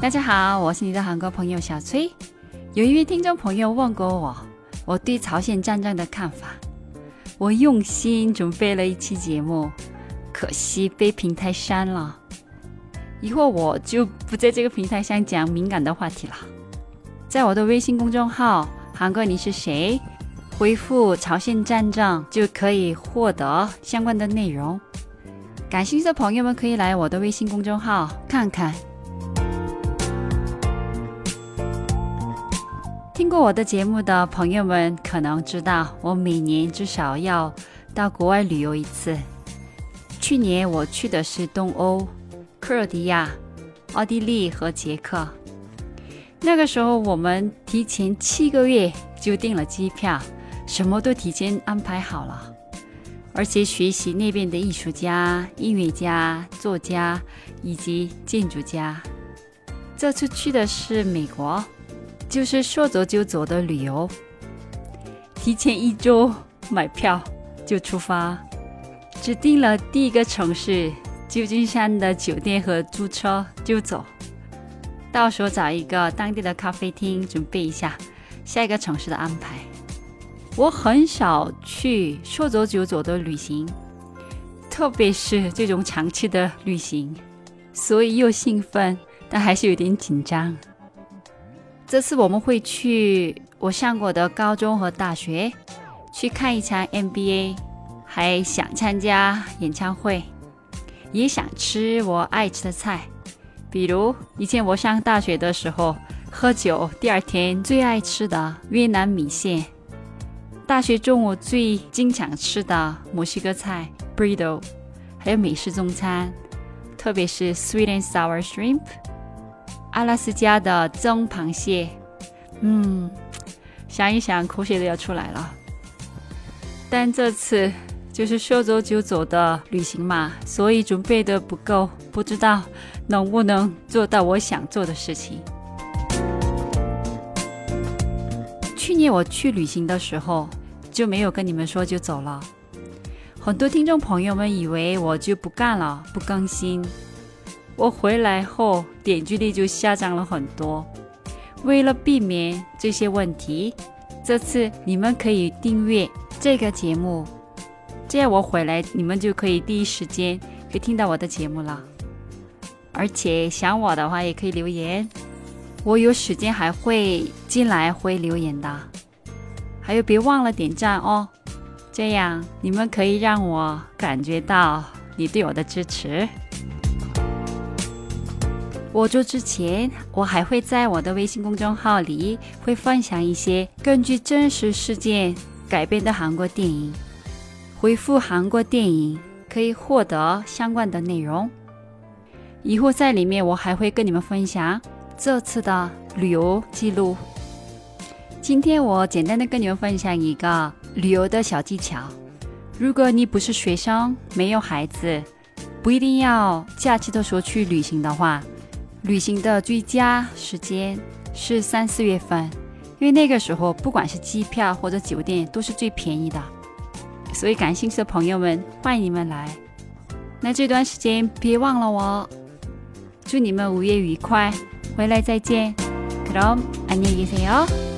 大家好，我是你的韩国朋友小崔。有一位听众朋友问过我，我对朝鲜战争的看法。我用心准备了一期节目，可惜被平台删了。以后我就不在这个平台上讲敏感的话题了。在我的微信公众号“韩国你是谁”，回复“朝鲜战争”就可以获得相关的内容。感兴趣的朋友们可以来我的微信公众号看看。过我的节目的朋友们可能知道，我每年至少要到国外旅游一次。去年我去的是东欧，克罗地亚、奥地利和捷克。那个时候我们提前七个月就订了机票，什么都提前安排好了，而且学习那边的艺术家、音乐家、作家以及建筑家。这次去的是美国。就是说走就走的旅游，提前一周买票就出发，只定了第一个城市旧金山的酒店和租车就走，到时候找一个当地的咖啡厅准备一下下一个城市的安排。我很少去说走就走的旅行，特别是这种长期的旅行，所以又兴奋，但还是有点紧张。这次我们会去我上过的高中和大学，去看一场 NBA，还想参加演唱会，也想吃我爱吃的菜，比如以前我上大学的时候喝酒，第二天最爱吃的越南米线，大学中午最经常吃的墨西哥菜 burrito，还有美式中餐，特别是 sweet and sour shrimp。阿拉斯加的蒸螃蟹，嗯，想一想口水都要出来了。但这次就是说走就走的旅行嘛，所以准备的不够，不知道能不能做到我想做的事情。去年我去旅行的时候就没有跟你们说就走了，很多听众朋友们以为我就不干了，不更新。我回来后点击率就下降了很多。为了避免这些问题，这次你们可以订阅这个节目，这样我回来你们就可以第一时间可以听到我的节目了。而且想我的话也可以留言，我有时间还会进来回留言的。还有别忘了点赞哦，这样你们可以让我感觉到你对我的支持。我做之前，我还会在我的微信公众号里会分享一些根据真实事件改编的韩国电影。回复“韩国电影”可以获得相关的内容。以后在里面，我还会跟你们分享这次的旅游记录。今天我简单的跟你们分享一个旅游的小技巧。如果你不是学生，没有孩子，不一定要假期的时候去旅行的话。旅行的最佳时间是三四月份，因为那个时候不管是机票或者酒店都是最便宜的，所以感兴趣的朋友们欢迎你们来。那这段时间别忘了我，祝你们五月愉快，回来再见，그럼안녕히계세 요。